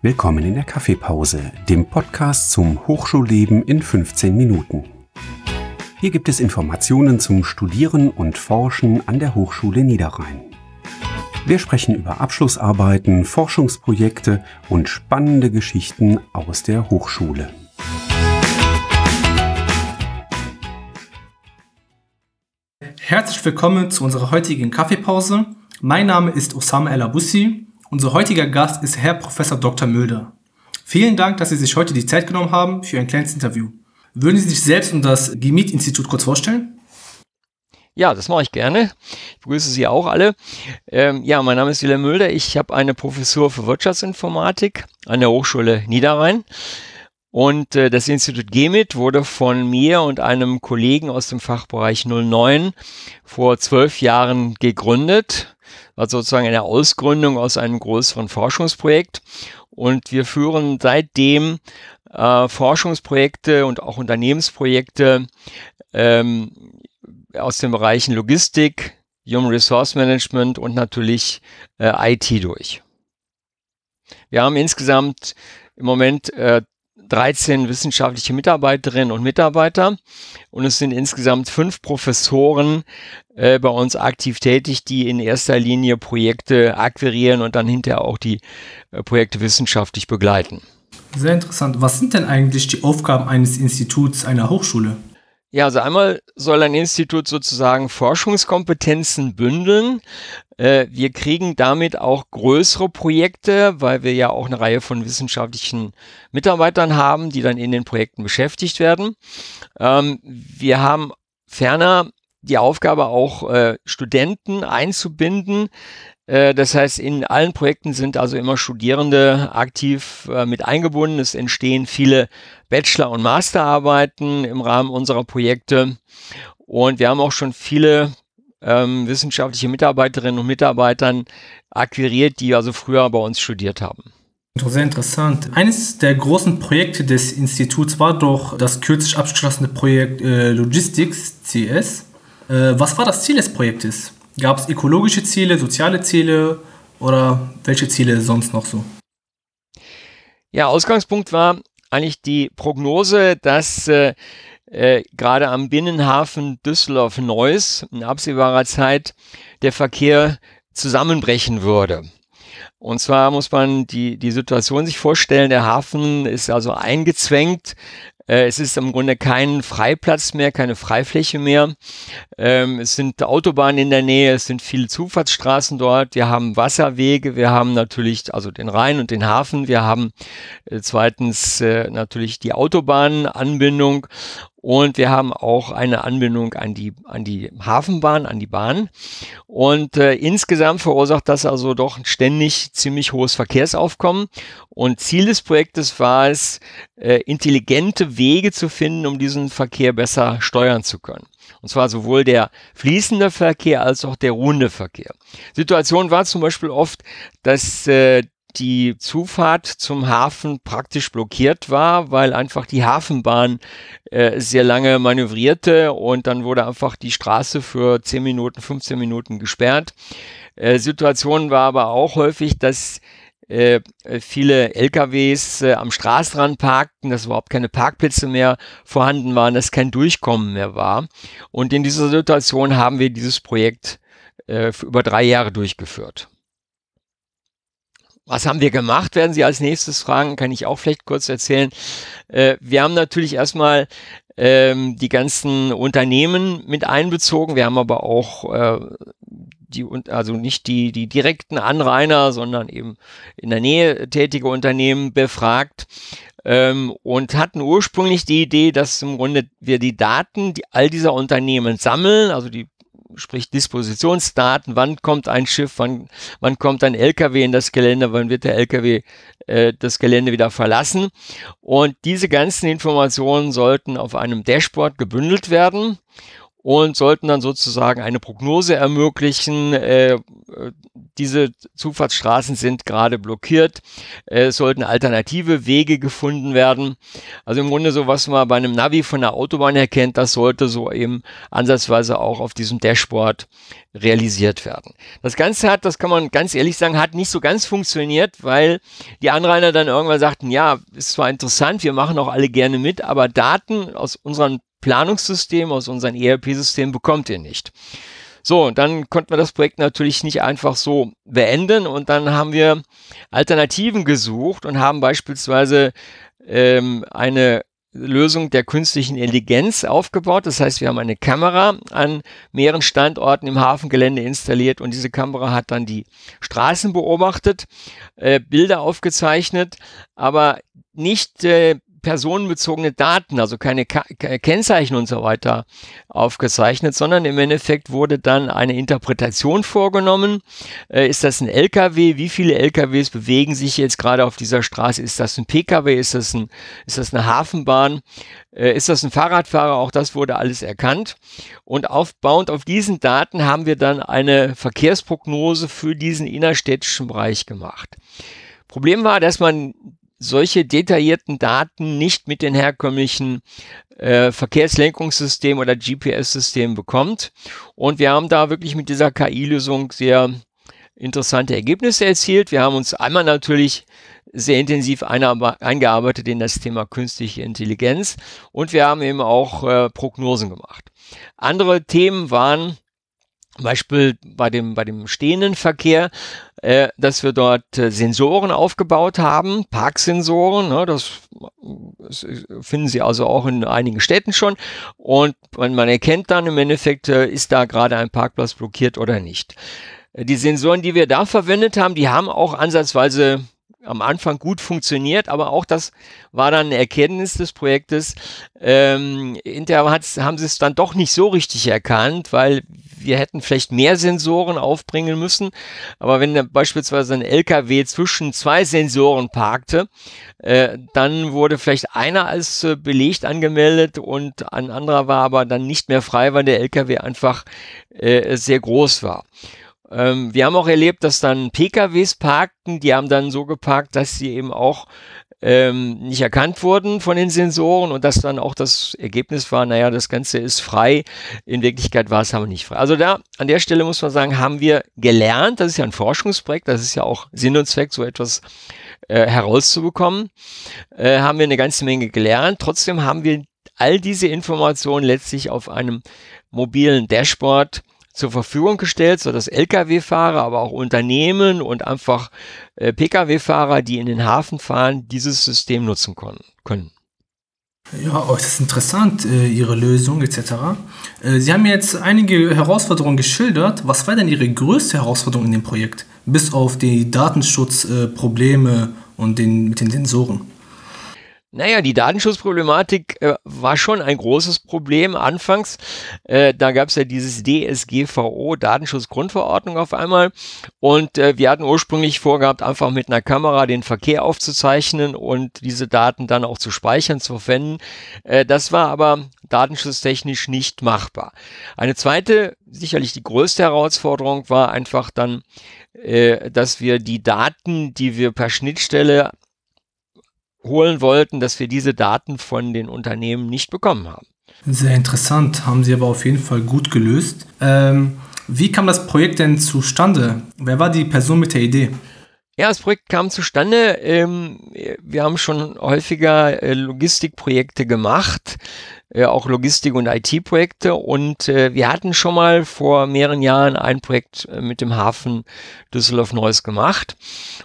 Willkommen in der Kaffeepause, dem Podcast zum Hochschulleben in 15 Minuten. Hier gibt es Informationen zum Studieren und Forschen an der Hochschule Niederrhein. Wir sprechen über Abschlussarbeiten, Forschungsprojekte und spannende Geschichten aus der Hochschule. Herzlich willkommen zu unserer heutigen Kaffeepause. Mein Name ist Osama El Abussi unser heutiger Gast ist Herr Professor Dr. Mülder. Vielen Dank, dass Sie sich heute die Zeit genommen haben für ein kleines Interview. Würden Sie sich selbst und das GIMIT-Institut kurz vorstellen? Ja, das mache ich gerne. Ich begrüße Sie auch alle. Ähm, ja, mein Name ist Wilhelm Mülder. Ich habe eine Professur für Wirtschaftsinformatik an der Hochschule Niederrhein. Und äh, das Institut GEMIT wurde von mir und einem Kollegen aus dem Fachbereich 09 vor zwölf Jahren gegründet war sozusagen eine Ausgründung aus einem größeren Forschungsprojekt. Und wir führen seitdem äh, Forschungsprojekte und auch Unternehmensprojekte ähm, aus den Bereichen Logistik, Human Resource Management und natürlich äh, IT durch. Wir haben insgesamt im Moment äh, 13 wissenschaftliche Mitarbeiterinnen und Mitarbeiter und es sind insgesamt fünf Professoren äh, bei uns aktiv tätig, die in erster Linie Projekte akquirieren und dann hinterher auch die äh, Projekte wissenschaftlich begleiten. Sehr interessant. Was sind denn eigentlich die Aufgaben eines Instituts einer Hochschule? Ja, also einmal soll ein Institut sozusagen Forschungskompetenzen bündeln. Äh, wir kriegen damit auch größere Projekte, weil wir ja auch eine Reihe von wissenschaftlichen Mitarbeitern haben, die dann in den Projekten beschäftigt werden. Ähm, wir haben ferner die Aufgabe auch äh, Studenten einzubinden, das heißt, in allen Projekten sind also immer Studierende aktiv äh, mit eingebunden. Es entstehen viele Bachelor- und Masterarbeiten im Rahmen unserer Projekte. Und wir haben auch schon viele ähm, wissenschaftliche Mitarbeiterinnen und Mitarbeitern akquiriert, die also früher bei uns studiert haben. Sehr interessant. Eines der großen Projekte des Instituts war doch das kürzlich abgeschlossene Projekt äh, Logistics CS. Äh, was war das Ziel des Projektes? Gab es ökologische Ziele, soziale Ziele oder welche Ziele sonst noch so? Ja, Ausgangspunkt war eigentlich die Prognose, dass äh, äh, gerade am Binnenhafen Düsseldorf-Neuss in absehbarer Zeit der Verkehr zusammenbrechen würde. Und zwar muss man die, die Situation sich vorstellen, der Hafen ist also eingezwängt äh, es ist im Grunde kein Freiplatz mehr, keine Freifläche mehr. Ähm, es sind Autobahnen in der Nähe, es sind viele Zufahrtsstraßen dort. Wir haben Wasserwege, wir haben natürlich also den Rhein und den Hafen. Wir haben äh, zweitens äh, natürlich die Autobahnanbindung und wir haben auch eine Anbindung an die, an die Hafenbahn, an die Bahn. Und äh, insgesamt verursacht das also doch ständig ziemlich hohes Verkehrsaufkommen. Und Ziel des Projektes war es, äh, intelligente Wege zu finden, um diesen Verkehr besser steuern zu können. Und zwar sowohl der fließende Verkehr als auch der ruhende Verkehr. Situation war zum Beispiel oft, dass äh, die Zufahrt zum Hafen praktisch blockiert war, weil einfach die Hafenbahn äh, sehr lange manövrierte und dann wurde einfach die Straße für 10 Minuten, 15 Minuten gesperrt. Äh, Situation war aber auch häufig, dass äh, viele LKWs äh, am Straßenrand parkten, dass überhaupt keine Parkplätze mehr vorhanden waren, dass kein Durchkommen mehr war. Und in dieser Situation haben wir dieses Projekt äh, über drei Jahre durchgeführt. Was haben wir gemacht, werden Sie als nächstes fragen, kann ich auch vielleicht kurz erzählen. Äh, wir haben natürlich erstmal ähm, die ganzen Unternehmen mit einbezogen. Wir haben aber auch äh, die, also nicht die, die direkten Anrainer, sondern eben in der Nähe tätige Unternehmen befragt ähm, und hatten ursprünglich die Idee, dass im Grunde wir die Daten die all dieser Unternehmen sammeln, also die sprich Dispositionsdaten, wann kommt ein Schiff, wann, wann kommt ein LKW in das Gelände, wann wird der LKW äh, das Gelände wieder verlassen. Und diese ganzen Informationen sollten auf einem Dashboard gebündelt werden. Und sollten dann sozusagen eine Prognose ermöglichen. Äh, diese Zufahrtsstraßen sind gerade blockiert. Es sollten alternative Wege gefunden werden. Also im Grunde so, was man bei einem Navi von der Autobahn erkennt, das sollte so eben ansatzweise auch auf diesem Dashboard realisiert werden. Das Ganze hat, das kann man ganz ehrlich sagen, hat nicht so ganz funktioniert, weil die Anrainer dann irgendwann sagten, ja, ist zwar interessant, wir machen auch alle gerne mit, aber Daten aus unseren Planungssystem, aus unserem ERP-System bekommt ihr nicht. So, dann konnten wir das Projekt natürlich nicht einfach so beenden und dann haben wir Alternativen gesucht und haben beispielsweise ähm, eine Lösung der künstlichen Intelligenz aufgebaut. Das heißt, wir haben eine Kamera an mehreren Standorten im Hafengelände installiert und diese Kamera hat dann die Straßen beobachtet, äh, Bilder aufgezeichnet, aber nicht äh, personenbezogene Daten, also keine Ka Kennzeichen und so weiter aufgezeichnet, sondern im Endeffekt wurde dann eine Interpretation vorgenommen. Äh, ist das ein LKW? Wie viele LKWs bewegen sich jetzt gerade auf dieser Straße? Ist das ein PKW? Ist das, ein, ist das eine Hafenbahn? Äh, ist das ein Fahrradfahrer? Auch das wurde alles erkannt. Und aufbauend auf diesen Daten haben wir dann eine Verkehrsprognose für diesen innerstädtischen Bereich gemacht. Problem war, dass man solche detaillierten Daten nicht mit den herkömmlichen äh, Verkehrslenkungssystemen oder GPS-Systemen bekommt. Und wir haben da wirklich mit dieser KI-Lösung sehr interessante Ergebnisse erzielt. Wir haben uns einmal natürlich sehr intensiv eingearbeitet in das Thema künstliche Intelligenz und wir haben eben auch äh, Prognosen gemacht. Andere Themen waren Beispiel bei dem, bei dem stehenden Verkehr, äh, dass wir dort äh, Sensoren aufgebaut haben, Parksensoren, ne, das, das, finden Sie also auch in einigen Städten schon und man, man erkennt dann im Endeffekt, äh, ist da gerade ein Parkplatz blockiert oder nicht. Äh, die Sensoren, die wir da verwendet haben, die haben auch ansatzweise am Anfang gut funktioniert, aber auch das war dann eine Erkenntnis des Projektes. Ähm, hinterher haben sie es dann doch nicht so richtig erkannt, weil wir hätten vielleicht mehr Sensoren aufbringen müssen. Aber wenn beispielsweise ein LKW zwischen zwei Sensoren parkte, äh, dann wurde vielleicht einer als äh, belegt angemeldet und ein anderer war aber dann nicht mehr frei, weil der LKW einfach äh, sehr groß war. Ähm, wir haben auch erlebt, dass dann PKWs parkten, die haben dann so geparkt, dass sie eben auch ähm, nicht erkannt wurden von den Sensoren und dass dann auch das Ergebnis war, naja, das Ganze ist frei. In Wirklichkeit war es aber nicht frei. Also da, an der Stelle muss man sagen, haben wir gelernt, das ist ja ein Forschungsprojekt, das ist ja auch Sinn und Zweck, so etwas äh, herauszubekommen, äh, haben wir eine ganze Menge gelernt. Trotzdem haben wir all diese Informationen letztlich auf einem mobilen Dashboard zur Verfügung gestellt, sodass Lkw-Fahrer, aber auch Unternehmen und einfach äh, Pkw-Fahrer, die in den Hafen fahren, dieses System nutzen können. Ja, oh, das ist interessant, äh, Ihre Lösung etc. Äh, Sie haben jetzt einige Herausforderungen geschildert. Was war denn Ihre größte Herausforderung in dem Projekt? Bis auf die Datenschutzprobleme und den, mit den Sensoren. Naja, die Datenschutzproblematik äh, war schon ein großes Problem anfangs. Äh, da gab es ja dieses DSGVO, Datenschutzgrundverordnung auf einmal. Und äh, wir hatten ursprünglich vorgehabt, einfach mit einer Kamera den Verkehr aufzuzeichnen und diese Daten dann auch zu speichern, zu verwenden. Äh, das war aber datenschutztechnisch nicht machbar. Eine zweite, sicherlich die größte Herausforderung war einfach dann, äh, dass wir die Daten, die wir per Schnittstelle holen wollten, dass wir diese Daten von den Unternehmen nicht bekommen haben. Sehr interessant, haben Sie aber auf jeden Fall gut gelöst. Ähm, wie kam das Projekt denn zustande? Wer war die Person mit der Idee? Ja, das Projekt kam zustande. Ähm, wir haben schon häufiger äh, Logistikprojekte gemacht, äh, auch Logistik- und IT-Projekte. Und äh, wir hatten schon mal vor mehreren Jahren ein Projekt mit dem Hafen Düsseldorf-Neuss gemacht.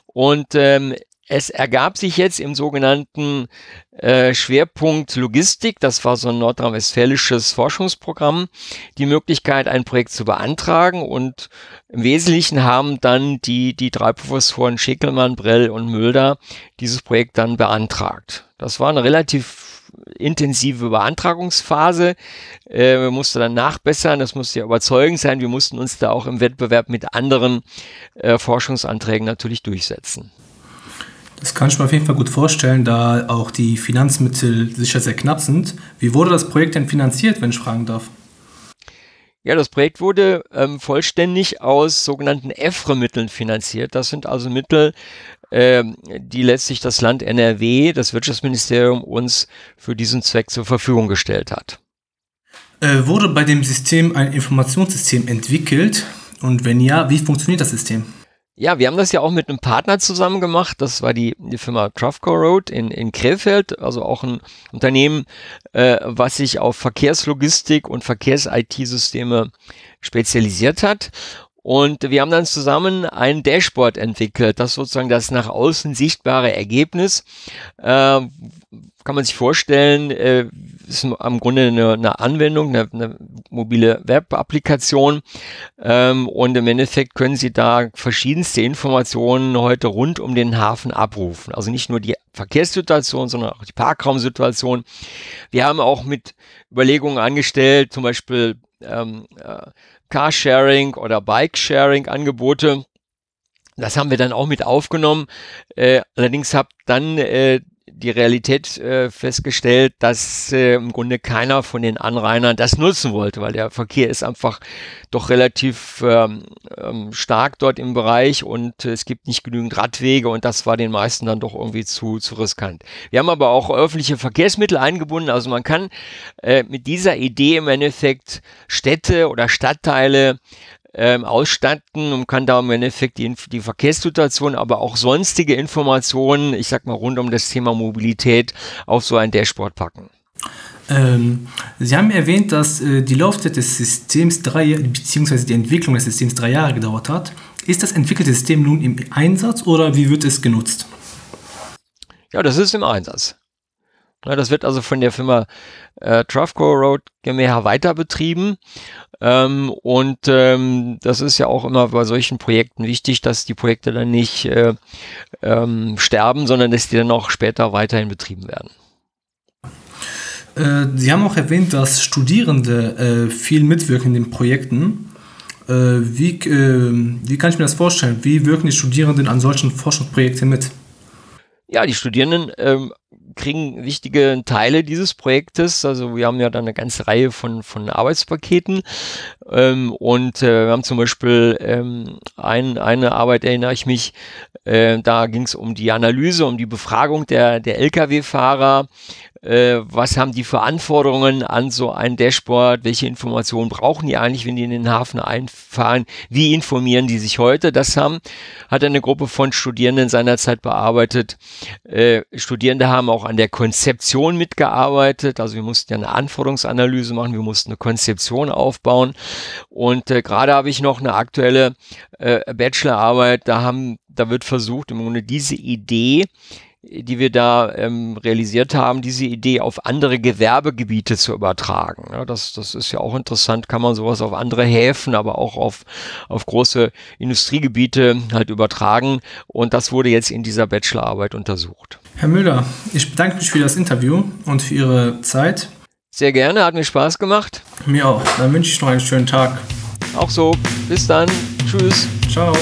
Und ähm, es ergab sich jetzt im sogenannten äh, Schwerpunkt Logistik, das war so ein nordrhein-westfälisches Forschungsprogramm, die Möglichkeit, ein Projekt zu beantragen. Und im Wesentlichen haben dann die, die drei Professoren Schickelmann, Brell und Mülder dieses Projekt dann beantragt. Das war eine relativ intensive Beantragungsphase. Äh, wir mussten dann nachbessern, das musste ja überzeugend sein. Wir mussten uns da auch im Wettbewerb mit anderen äh, Forschungsanträgen natürlich durchsetzen. Das kann ich mir auf jeden Fall gut vorstellen, da auch die Finanzmittel sicher sehr knapp sind. Wie wurde das Projekt denn finanziert, wenn ich fragen darf? Ja, das Projekt wurde ähm, vollständig aus sogenannten EFRE-Mitteln finanziert. Das sind also Mittel, ähm, die letztlich das Land NRW, das Wirtschaftsministerium, uns für diesen Zweck zur Verfügung gestellt hat. Äh, wurde bei dem System ein Informationssystem entwickelt? Und wenn ja, wie funktioniert das System? Ja, wir haben das ja auch mit einem Partner zusammen gemacht. Das war die, die Firma Trafco Road in, in Krefeld, also auch ein Unternehmen, äh, was sich auf Verkehrslogistik und Verkehrs-IT-Systeme spezialisiert hat. Und wir haben dann zusammen ein Dashboard entwickelt, das sozusagen das nach außen sichtbare Ergebnis, äh, kann man sich vorstellen, äh, ist am Grunde eine, eine Anwendung, eine, eine mobile Web-Applikation. Ähm, und im Endeffekt können Sie da verschiedenste Informationen heute rund um den Hafen abrufen. Also nicht nur die Verkehrssituation, sondern auch die Parkraumsituation. Wir haben auch mit Überlegungen angestellt, zum Beispiel ähm, äh, Carsharing oder Bike-Sharing-Angebote. Das haben wir dann auch mit aufgenommen. Äh, allerdings habe dann äh, die Realität äh, festgestellt, dass äh, im Grunde keiner von den Anrainern das nutzen wollte, weil der Verkehr ist einfach doch relativ ähm, ähm, stark dort im Bereich und es gibt nicht genügend Radwege und das war den meisten dann doch irgendwie zu, zu riskant. Wir haben aber auch öffentliche Verkehrsmittel eingebunden, also man kann äh, mit dieser Idee im Endeffekt Städte oder Stadtteile ähm, ausstatten und kann da im Endeffekt die, die Verkehrssituation, aber auch sonstige Informationen, ich sag mal rund um das Thema Mobilität, auf so ein Dashboard packen. Ähm, Sie haben erwähnt, dass äh, die Laufzeit des Systems drei, beziehungsweise die Entwicklung des Systems drei Jahre gedauert hat. Ist das entwickelte System nun im Einsatz oder wie wird es genutzt? Ja, das ist im Einsatz. Ja, das wird also von der Firma äh, Trafco Road GmbH weiter betrieben. Ähm, und ähm, das ist ja auch immer bei solchen Projekten wichtig, dass die Projekte dann nicht äh, ähm, sterben, sondern dass die dann auch später weiterhin betrieben werden. Äh, Sie haben auch erwähnt, dass Studierende äh, viel mitwirken in den Projekten. Äh, wie, äh, wie kann ich mir das vorstellen? Wie wirken die Studierenden an solchen Forschungsprojekten mit? Ja, die Studierenden ähm, kriegen wichtige Teile dieses Projektes. Also wir haben ja dann eine ganze Reihe von, von Arbeitspaketen ähm, und äh, wir haben zum Beispiel ähm, ein, eine Arbeit, erinnere ich mich, äh, da ging es um die Analyse, um die Befragung der, der Lkw-Fahrer äh, was haben die für Anforderungen an so ein Dashboard, welche Informationen brauchen die eigentlich, wenn die in den Hafen einfahren, wie informieren die sich heute. Das haben, hat eine Gruppe von Studierenden seinerzeit bearbeitet. Äh, Studierende haben auch an der Konzeption mitgearbeitet, also wir mussten ja eine Anforderungsanalyse machen, wir mussten eine Konzeption aufbauen. Und äh, gerade habe ich noch eine aktuelle äh, Bachelorarbeit, da haben, da wird versucht, im Grunde diese Idee, die wir da ähm, realisiert haben, diese Idee auf andere Gewerbegebiete zu übertragen. Ja, das, das ist ja auch interessant, kann man sowas auf andere Häfen, aber auch auf, auf große Industriegebiete halt übertragen. Und das wurde jetzt in dieser Bachelorarbeit untersucht. Herr Müller, ich bedanke mich für das Interview und für Ihre Zeit. Sehr gerne, hat mir Spaß gemacht. Mir auch. Dann wünsche ich noch einen schönen Tag. Auch so. Bis dann. Tschüss. Ciao.